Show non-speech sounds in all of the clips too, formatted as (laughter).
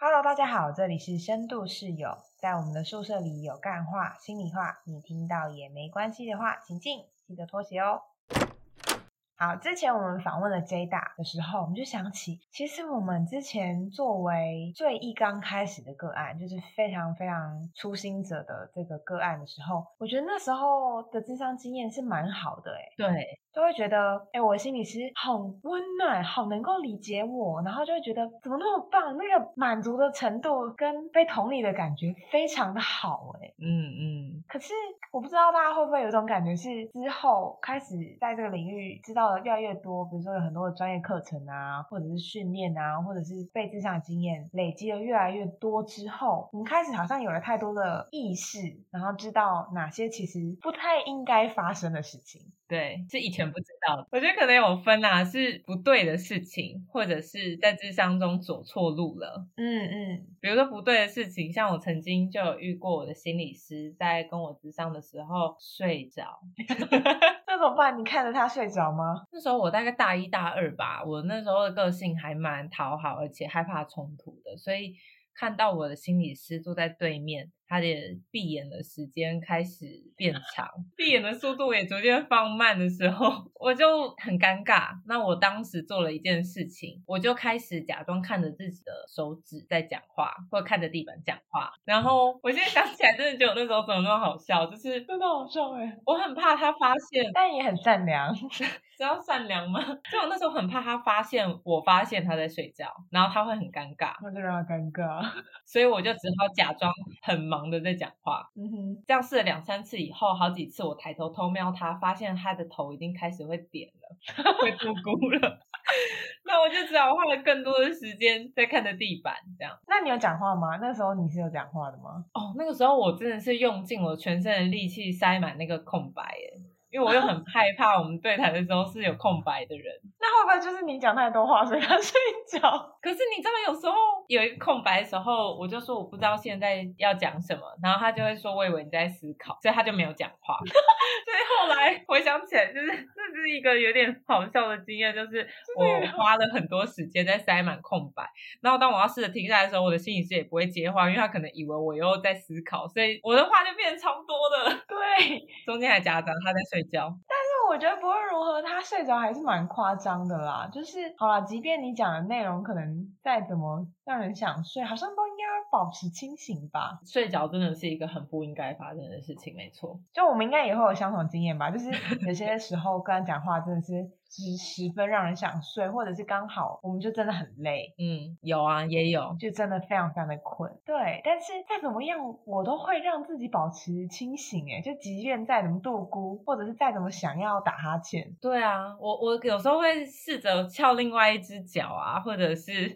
Hello，大家好，这里是深度室友，在我们的宿舍里有干话、心里话，你听到也没关系的话，请进，记得脱鞋哦。好，之前我们访问了 J 大的时候，我们就想起，其实我们之前作为最一刚开始的个案，就是非常非常初心者的这个个案的时候，我觉得那时候的智商经验是蛮好的，诶对，就会觉得，哎，我的心理师好温暖，好能够理解我，然后就会觉得怎么那么棒，那个满足的程度跟被同理的感觉非常的好，哎，嗯嗯。可是我不知道大家会不会有一种感觉，是之后开始在这个领域知道的越来越多，比如说有很多的专业课程啊，或者是训练啊，或者是被智商经验累积的越来越多之后，我们开始好像有了太多的意识，然后知道哪些其实不太应该发生的事情。对，是以前不知道的。我觉得可能有分啊，是不对的事情，或者是在智商中走错路了。嗯嗯，比如说不对的事情，像我曾经就有遇过我的心理师在跟我智商的时候睡着，(laughs) 那怎么办？你看着他睡着吗？(laughs) 那时候我大概大一大二吧，我那时候的个性还蛮讨好，而且害怕冲突的，所以看到我的心理师坐在对面。他的闭眼的时间开始变 (laughs) 长，闭眼的速度也逐渐放慢的时候，(laughs) 我就很尴尬。那我当时做了一件事情，我就开始假装看着自己的手指在讲话，或看着地板讲话。然后我现在想起来，真的觉得那时候怎么那么好笑，就是真的好笑哎！我很怕他发现，但也很善良。(laughs) 只要善良吗？就我那时候很怕他发现，我发现他在睡觉，然后他会很尴尬，那就让他尴尬。所以我就只好假装很忙。忙的在讲话，嗯哼，这样试了两三次以后，好几次我抬头偷瞄他，发现他的头已经开始会点了，会咕咕了。(laughs) 那我就只好花了更多的时间在看着地板，这样。那你有讲话吗？那时候你是有讲话的吗？哦，那个时候我真的是用尽我全身的力气塞满那个空白，哎。因为我又很害怕，我们对谈的时候是有空白的人，那会不会就是你讲太多话，所以他睡觉？(laughs) 可是你知道，有时候有一个空白的时候，我就说我不知道现在要讲什么，然后他就会说我以为你在思考，所以他就没有讲话。(laughs) 所以后来回想起来，就是这是一个有点好笑的经验，就是我花了很多时间在塞满空白，然后当我要试着停下来的时候，我的心理师也不会接话，因为他可能以为我又在思考，所以我的话就变得超多的。(laughs) 对，中间还夹杂他在睡。睡觉，但是我觉得不论如何，他睡着还是蛮夸张的啦。就是好了，即便你讲的内容可能再怎么让人想睡，好像都应该要保持清醒吧。睡着真的是一个很不应该发生的事情，没错。就我们应该也会有相同经验吧。就是有些时候跟他讲话真的是。是十分让人想睡，或者是刚好我们就真的很累，嗯，有啊，也有，就真的非常非常的困，对。但是再怎么样，我都会让自己保持清醒，哎，就即便再怎么度孤，或者是再怎么想要打哈欠，对啊，我我有时候会试着翘另外一只脚啊，或者是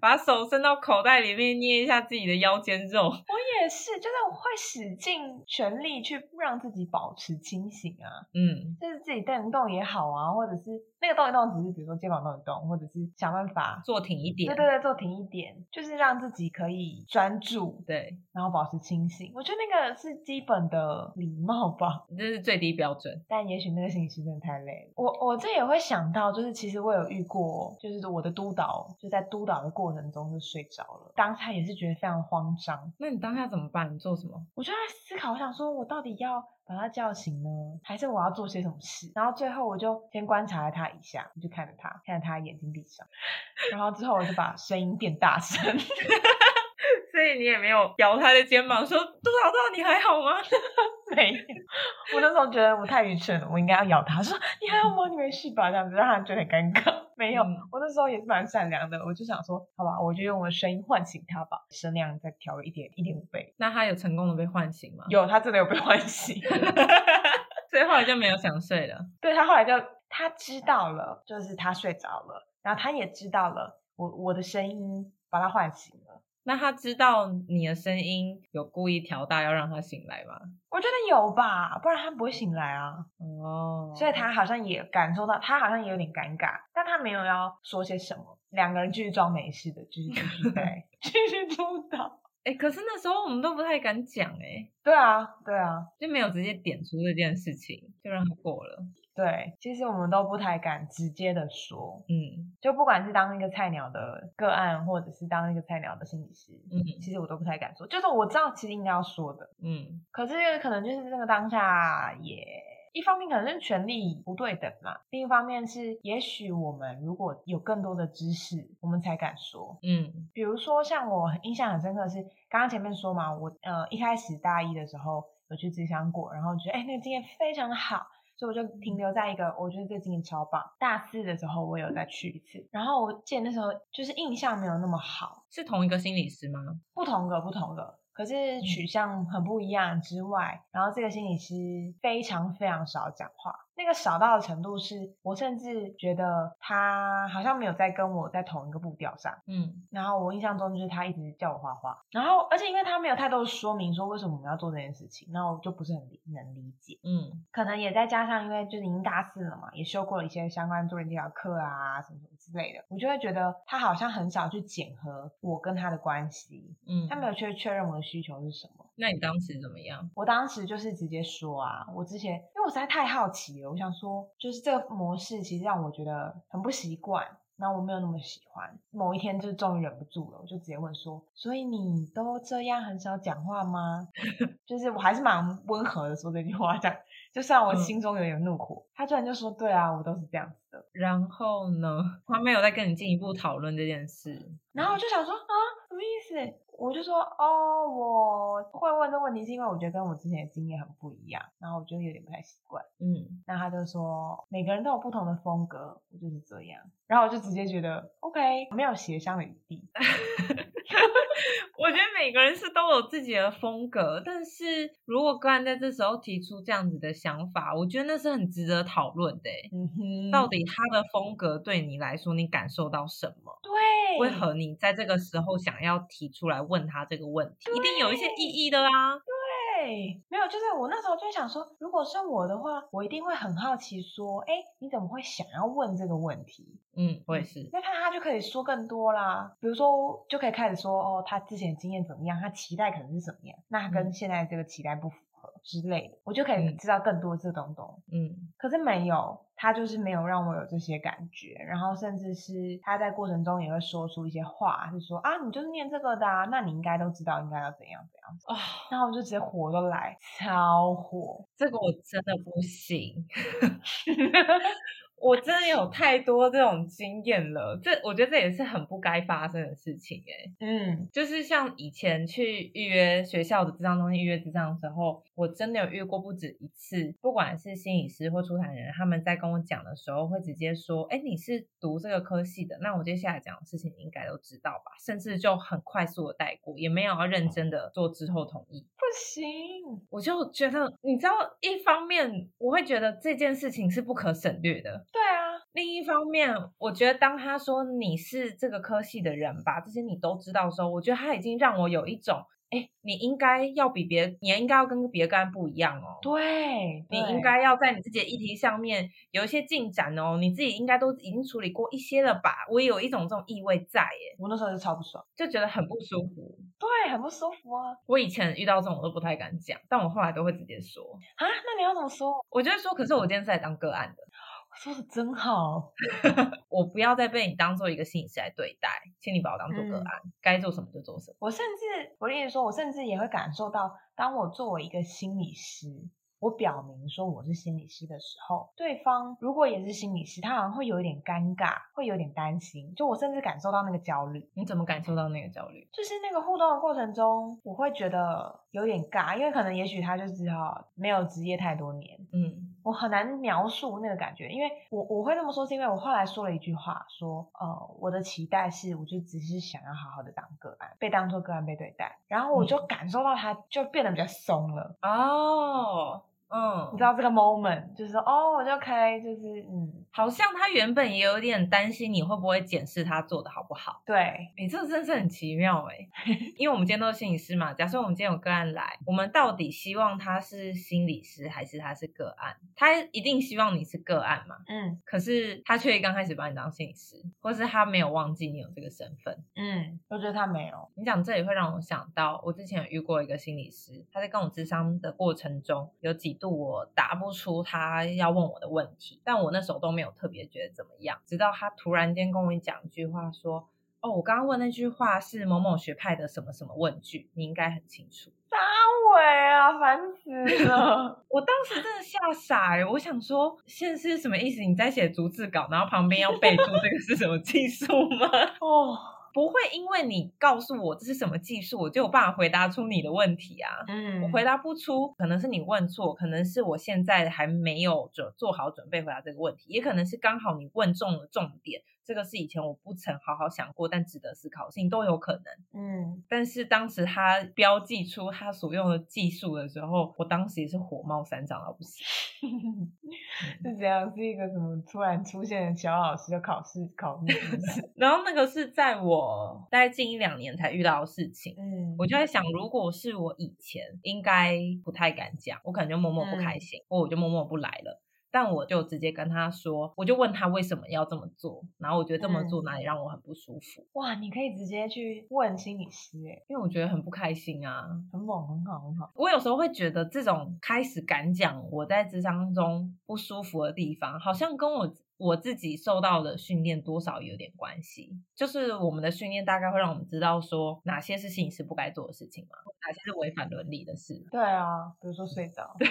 把手伸到口袋里面捏一下自己的腰间肉。我也是，就是我会使尽全力去让自己保持清醒啊，嗯，就是自己动动也好啊，或者。是那个动一动，只是比如说肩膀动一动，或者是想办法坐挺一点。对对对，坐挺一点，就是让自己可以专注，对，然后保持清醒。我觉得那个是基本的礼貌吧，(laughs) 这是最低标准。但也许那个心理师真的太累了。我我这也会想到，就是其实我有遇过，就是我的督导就在督导的过程中就睡着了，当下也是觉得非常慌张。那你当下怎么办？你做什么？我就在思考，我想说我到底要。把他叫醒呢，还是我要做些什么事？然后最后我就先观察了他一下，我就看着他，看着他眼睛闭上，然后之后我就把声音变大声，(laughs) 所以你也没有摇他的肩膀说：“杜导导，你还好吗？” (laughs) 没有，我那时候觉得我太愚蠢了，我应该要咬他说：“你还好吗？你没事吧？”这样子让他觉得很尴尬。没有，我那时候也是蛮善良的，我就想说，好吧，我就用我的声音唤醒他吧，声量再调一点，一点五倍。那他有成功的被唤醒吗？有，他真的有被唤醒，(laughs) 所以后来就没有想睡了。对他后来就他知道了，就是他睡着了，然后他也知道了我我的声音把他唤醒了。那他知道你的声音有故意调大要让他醒来吗？我觉得有吧，不然他不会醒来啊。哦，所以他好像也感受到，他好像也有点尴尬，但他没有要说些什么，两个人继续装没事的，继续继续在 (laughs) 继续督导。哎，可是那时候我们都不太敢讲，哎，对啊，对啊，就没有直接点出这件事情，就让他过了。对，其实我们都不太敢直接的说，嗯就不管是当一个菜鸟的个案，或者是当一个菜鸟的心理师，嗯其实我都不太敢说。就是我知道其实应该要说的，嗯可是可能就是这个当下也。一方面可能是权力不对等嘛，另一方面是也许我们如果有更多的知识，我们才敢说。嗯比如说像我印象很深刻的是，刚刚前面说嘛，我呃一开始大一的时候有去咨商过，然后觉得哎那个经验非常的好，所以我就停留在一个我觉得这个经验超棒。大四的时候我有再去一次，然后我记得那时候就是印象没有那么好，是同一个心理师吗？不同个不同个，可是取向很不一样之外，然后这个心理师非常非常少讲话，那个少到的程度是我甚至觉得他好像没有在跟我在同一个步调上。嗯然后我印象中就是他一直叫我画画，然后而且因为他没有太多的说明说为什么我们要做这件事情，那我就不是很理能理解。嗯可能也再加上因为就是已经大四了嘛，也修过了一些相关做人技巧课啊什么什么之类的，我就会觉得他好像很少去检核我跟他的关系，嗯，他没有去确认我的需求是什么。那你当时怎么样？我当时就是直接说啊，我之前因为我实在太好奇了，我想说，就是这个模式其实让我觉得很不习惯，然后我没有那么喜欢。某一天就终于忍不住了，我就直接问说：“所以你都这样很少讲话吗？” (laughs) 就是我还是蛮温和的说这句话，这样就算我嗯心中有点怒火，他居然就说：“对啊，我都是这样子的。然后呢？(laughs) 他没有再跟你进一步讨论这件事。”然后我就想说啊，什么意思？我就说哦，我会问这问题是因为我觉得跟我之前的经验很不一样，然后我觉得有点不太习惯。嗯，那他就说每个人都有不同的风格，我就是这样。然后我就直接觉得 OK，没有协商的余地。(laughs) 我觉得每个人是都有自己的风格，但是如果个人在这时候提出这样子的想法，我觉得那是很值得讨论的欸。嗯哼到底他的风格对你来说，你感受到什么？对，为何你在这个时候想要提出来问他这个问题？一定有一些意义的啊。对，没有，就是我那时候就想说，如果是我的话，我一定会很好奇，说，哎，你怎么会想要问这个问题？嗯，我也是。那他他就可以说更多啦，比如说就可以开始说，哦，他之前经验怎么样，他期待可能是怎么样，那他跟嗯现在这个期待不符合之类的，我就可以嗯知道更多这东东。嗯可是没有，他就是没有让我有这些感觉，然后甚至是他在过程中也会说出一些话，是说啊，你就是念这个的啊，那你应该都知道应该要怎样怎样。啊、然后我就直接火都来，超火。这个我真的不行。(laughs) 我真的有太多这种经验了，这我觉得这也是很不该发生的事情哎、嗯就是像以前去预约学校的智商中心预约智商的时候，我真的有遇过不止一次，不管是心理师或出产人，他们在跟我讲的时候，会直接说：“哎，你是读这个科系的，那我接下来讲的事情你应该都知道吧？”甚至就很快速的带过，也没有要认真的做之后同意。不行，我就觉得，你知道，一方面我会觉得这件事情是不可省略的，对啊，另一方面，我觉得当他说你是这个科系的人吧，这些你都知道的时候，我觉得他已经让我有一种，哎，你应该要比别，你应该要跟别的个案不一样哦。对，你对应该要在你自己的议题上面有一些进展哦，你自己应该都已经处理过一些了吧？我也有一种这种意味在，耶，我那时候就超不爽，就觉得很不舒服。对，很不舒服啊我以前遇到这种我都不太敢讲，但我后来都会直接说。啊！那你要怎么说？我就会说，可是我今天是来当个案的，说的真好，(laughs) 我不要再被你当做一个心理师来对待，请你把我当做个嗯案，该做什么就做什么。我甚至我的意思说，我甚至也会感受到，当我作为一个心理师，我表明说我是心理师的时候，对方如果也是心理师，他好像会有一点尴尬，会有点担心。就我甚至感受到那个焦虑，你怎么感受到那个焦虑？就是那个互动的过程中，我会觉得有点尬，因为可能也许他就知道没有职业太多年，嗯我很难描述那个感觉，因为我我会这么说，是因为我后来说了一句话，说呃，我的期待是，我就只是想要好好的当个案，被当做个案被对待，然后我就感受到他就变得比较松了，哦，嗯，你知道这个 moment 就是说哦，我就可以就是嗯，好像他原本也有点担心你会不会检视他做的好不好。对，你、这真是很奇妙哎，(laughs) 因为我们今天都是心理师嘛。假设我们今天有个案来，我们到底希望他是心理师还是他是个案？他一定希望你是个案嘛，嗯可是他却刚开始把你当心理师，或是他没有忘记你有这个身份。嗯，我觉得他没有，你讲这也会让我想到，我之前有遇过一个心理师，他在跟我咨商的过程中，有几度我答不出他要问我的问题，但我那时候都没有特别觉得怎么样，直到他突然间跟我讲一句话说：“哦，我刚刚问那句话是某某学派的什么什么问句，你应该很清楚。”啥鬼啊，烦死了！(laughs) 我当时真的吓傻哎，我想说现在是什么意思？你在写逐字稿，然后旁边要备注这个是什么技术吗？(laughs) 哦。不会因为你告诉我这是什么技术，我就有办法回答出你的问题啊。嗯，我回答不出，可能是你问错，可能是我现在还没有准做好准备回答这个问题，也可能是刚好你问中了重点。这个是以前我不曾好好想过，但值得思考的事情都有可能。嗯，但是当时他标记出他所用的技术的时候，我当时也是火冒三丈到不行。(laughs) 是这样，是一个什么突然出现的小老师的考试考试？(laughs) 然后那个是在我大概近一两年才遇到的事情。嗯，我就在想，如果是我以前，应该不太敢讲，我可能就默默不开心，或我就默默不来了。但我就直接跟他说，我就问他为什么要这么做，然后我觉得这么做哪里让我很不舒服。哇，你可以直接去问心理师哎，因为我觉得很不开心啊，很猛，很好，很好。我有时候会觉得这种开始敢讲我在智商中不舒服的地方，好像跟我我自己受到的训练多少有点关系。就是我们的训练大概会让我们知道说哪些是心理师不该做的事情嘛，哪些是违反伦理的事。对啊，比如说睡着。(laughs) 对。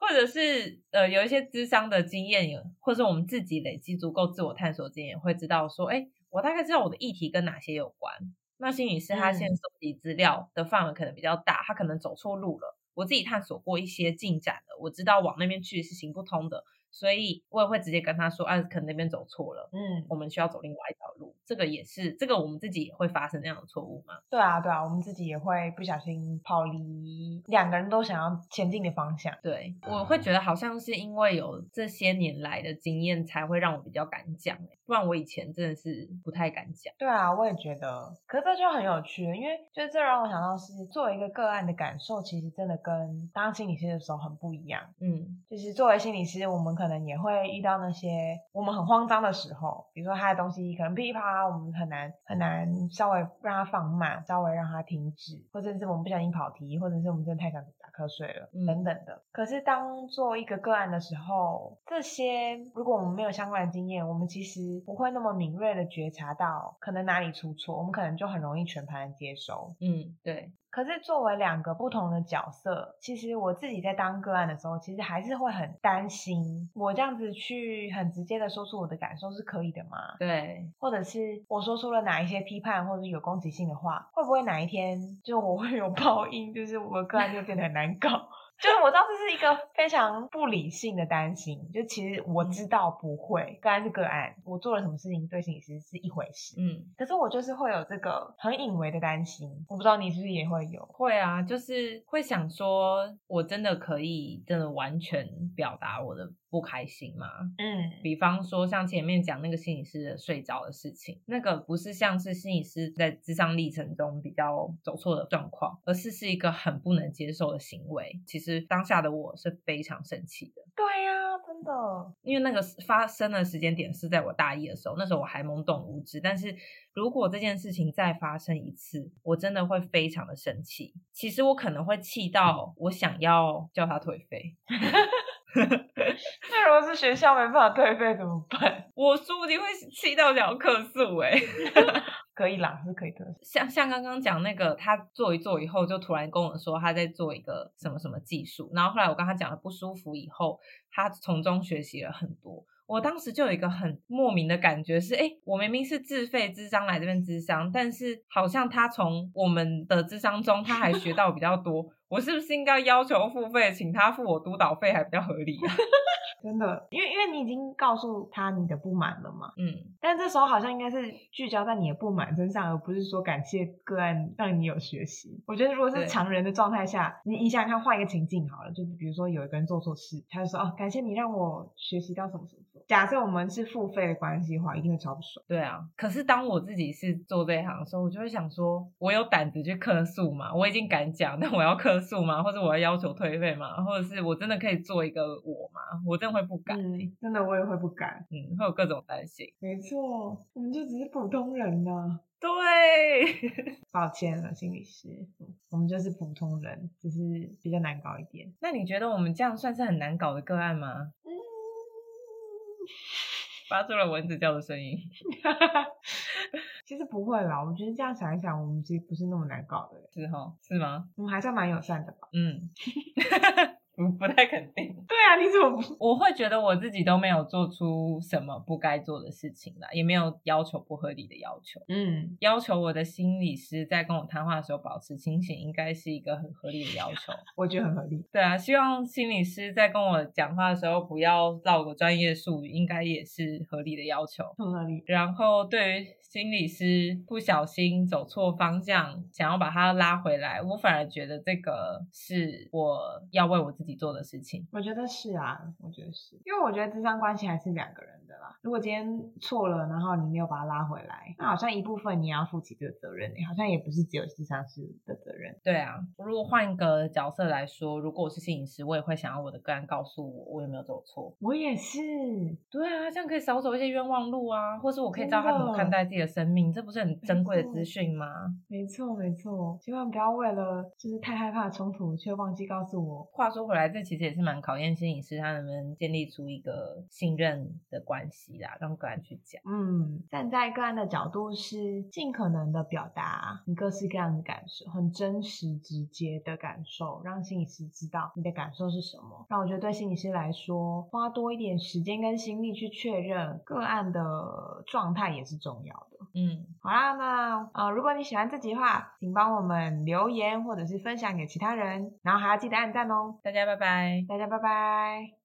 或者是呃有一些智商的经验，或者我们自己累积足够自我探索经验，会知道说，哎，我大概知道我的议题跟哪些有关。那心理师他现在收集资料的范围可能比较大，他可能走错路了。我自己探索过一些进展了，我知道往那边去是行不通的。所以我也会直接跟他说，啊，可能那边走错了，嗯，我们需要走另外一条路。这个也是，这个我们自己也会发生那样的错误吗？对啊，对啊，我们自己也会不小心跑离两个人都想要前进的方向。对，我会觉得好像是因为有这些年来的经验，才会让我比较敢讲，不然我以前真的是不太敢讲。对啊，我也觉得，可是这就很有趣，因为就是这让我想到是作为一个个案的感受，其实真的跟当心理师的时候很不一样。嗯，就是作为心理师，我们可能也会遇到那些我们很慌张的时候，比如说他的东西可能噼里啪啦，我们很难很难稍微让他放慢，稍微让他停止，或者是我们不小心跑题，或者是我们真的太想打瞌睡了等等的。可是当做一个个案的时候，这些如果我们没有相关的经验，我们其实不会那么敏锐的觉察到可能哪里出错，我们可能就很容易全盘接收。嗯，对。可是作为两个不同的角色，其实我自己在当个案的时候，其实还是会很担心，我这样子去很直接的说出我的感受是可以的吗？对，或者是我说出了哪一些批判或者有攻击性的话，会不会哪一天就我会有报应，就是我的个案就变得很难搞？就是我知道这是一个非常不理性的担心，就其实我知道不会，个案是个案，我做了什么事情对心理师是一回事，嗯，可是我就是会有这个很隐微的担心，我不知道你是不是也会有？会啊，就是会想说，我真的可以真的完全表达我的。不开心吗？嗯，比方说像前面讲那个心理师的睡着的事情，那个不是像是心理师在智商历程中比较走错的状况，而是是一个很不能接受的行为。其实当下的我是非常生气的。对呀，真的，因为那个发生的时间点是在我大一的时候，那时候我还懵懂无知。但是如果这件事情再发生一次，我真的会非常的生气。其实我可能会气到我想要叫他退费。(laughs) (laughs) 那如果是学校没办法退费怎么办？我说不定会气到想要客诉哎。(laughs) 可以啦，是可以的。像像刚刚讲那个，他做一做以后，就突然跟我说他在做一个什么什么技术，然后后来我跟他讲了不舒服以后，他从中学习了很多。我当时就有一个很莫名的感觉是，哎，我明明是自费智商来这边智商，但是好像他从我们的智商中他还学到比较多。我是不是应该要求付费，请他付我督导费还比较合理啊？真的，因为因为你已经告诉他你的不满了嘛，嗯，但这时候好像应该是聚焦在你的不满身上，而不是说感谢个案让你有学习。我觉得如果是常人的状态下，你你想想看，换一个情境好了，就比如说有一个人做错事，他就说哦，感谢你让我学习到什么什么。假设我们是付费的关系的话，一定会超不爽。对啊，可是当我自己是做这一行的时候，我就会想说，我有胆子去客诉吗？我已经敢讲，那我要客诉吗？或者我要要求退费吗？或者是我真的可以做一个我吗？我真的会不敢，真的我也会不敢，嗯，会有各种担心。没错，我们就只是普通人呐。对，(laughs) 抱歉了，心理师，我们就是普通人，只是比较难搞一点。那你觉得我们这样算是很难搞的个案吗？嗯，发出了蚊子叫的声音。(laughs) 其实不会啦，我觉得这样想一想，我们其实不是那么难搞的，是哈？是吗？我们还算蛮友善的吧？嗯。(laughs) 不不太肯定。对啊，你怎么不？(laughs) 我会觉得我自己都没有做出什么不该做的事情啦，也没有要求不合理的要求。嗯，要求我的心理师在跟我谈话的时候保持清醒，应该是一个很合理的要求。我觉得很合理。对啊，希望心理师在跟我讲话的时候不要绕个专业术语，应该也是合理的要求。很合理。然后对于心理师不小心走错方向，想要把他拉回来，我反而觉得这个是我要为我自己做的事情。我觉得是啊，我觉得是因为我觉得智商关系还是两个人的啦。如果今天错了，然后你没有把他拉回来，那好像一部分你也要负起这个责任，好像也不是只有智商师的责任。对啊，如果换一个角色来说，如果我是心理师，我也会想要我的个案告诉我我有没有走错。我也是。对啊，这样可以少走一些冤枉路啊，或是我可以知道他怎么看待自己的生命，这不是很珍贵的资讯吗？没错，没错，千万不要为了就是太害怕冲突，却忘记告诉我。话说回来，这其实也是蛮考验心理师他能不能建立出一个信任的关系啦，让个案去讲。嗯，站在个案的角度是尽可能的表达你各式各样的感受，很真实直接的感受，让心理师知道你的感受是什么。那我觉得对心理师来说，花多一点时间跟心力去确认个案的状态也是重要的。嗯，好啦，那呃，如果你喜欢这集的话，请帮我们留言或者是分享给其他人，然后还要记得按赞哦。大家拜拜，大家拜拜。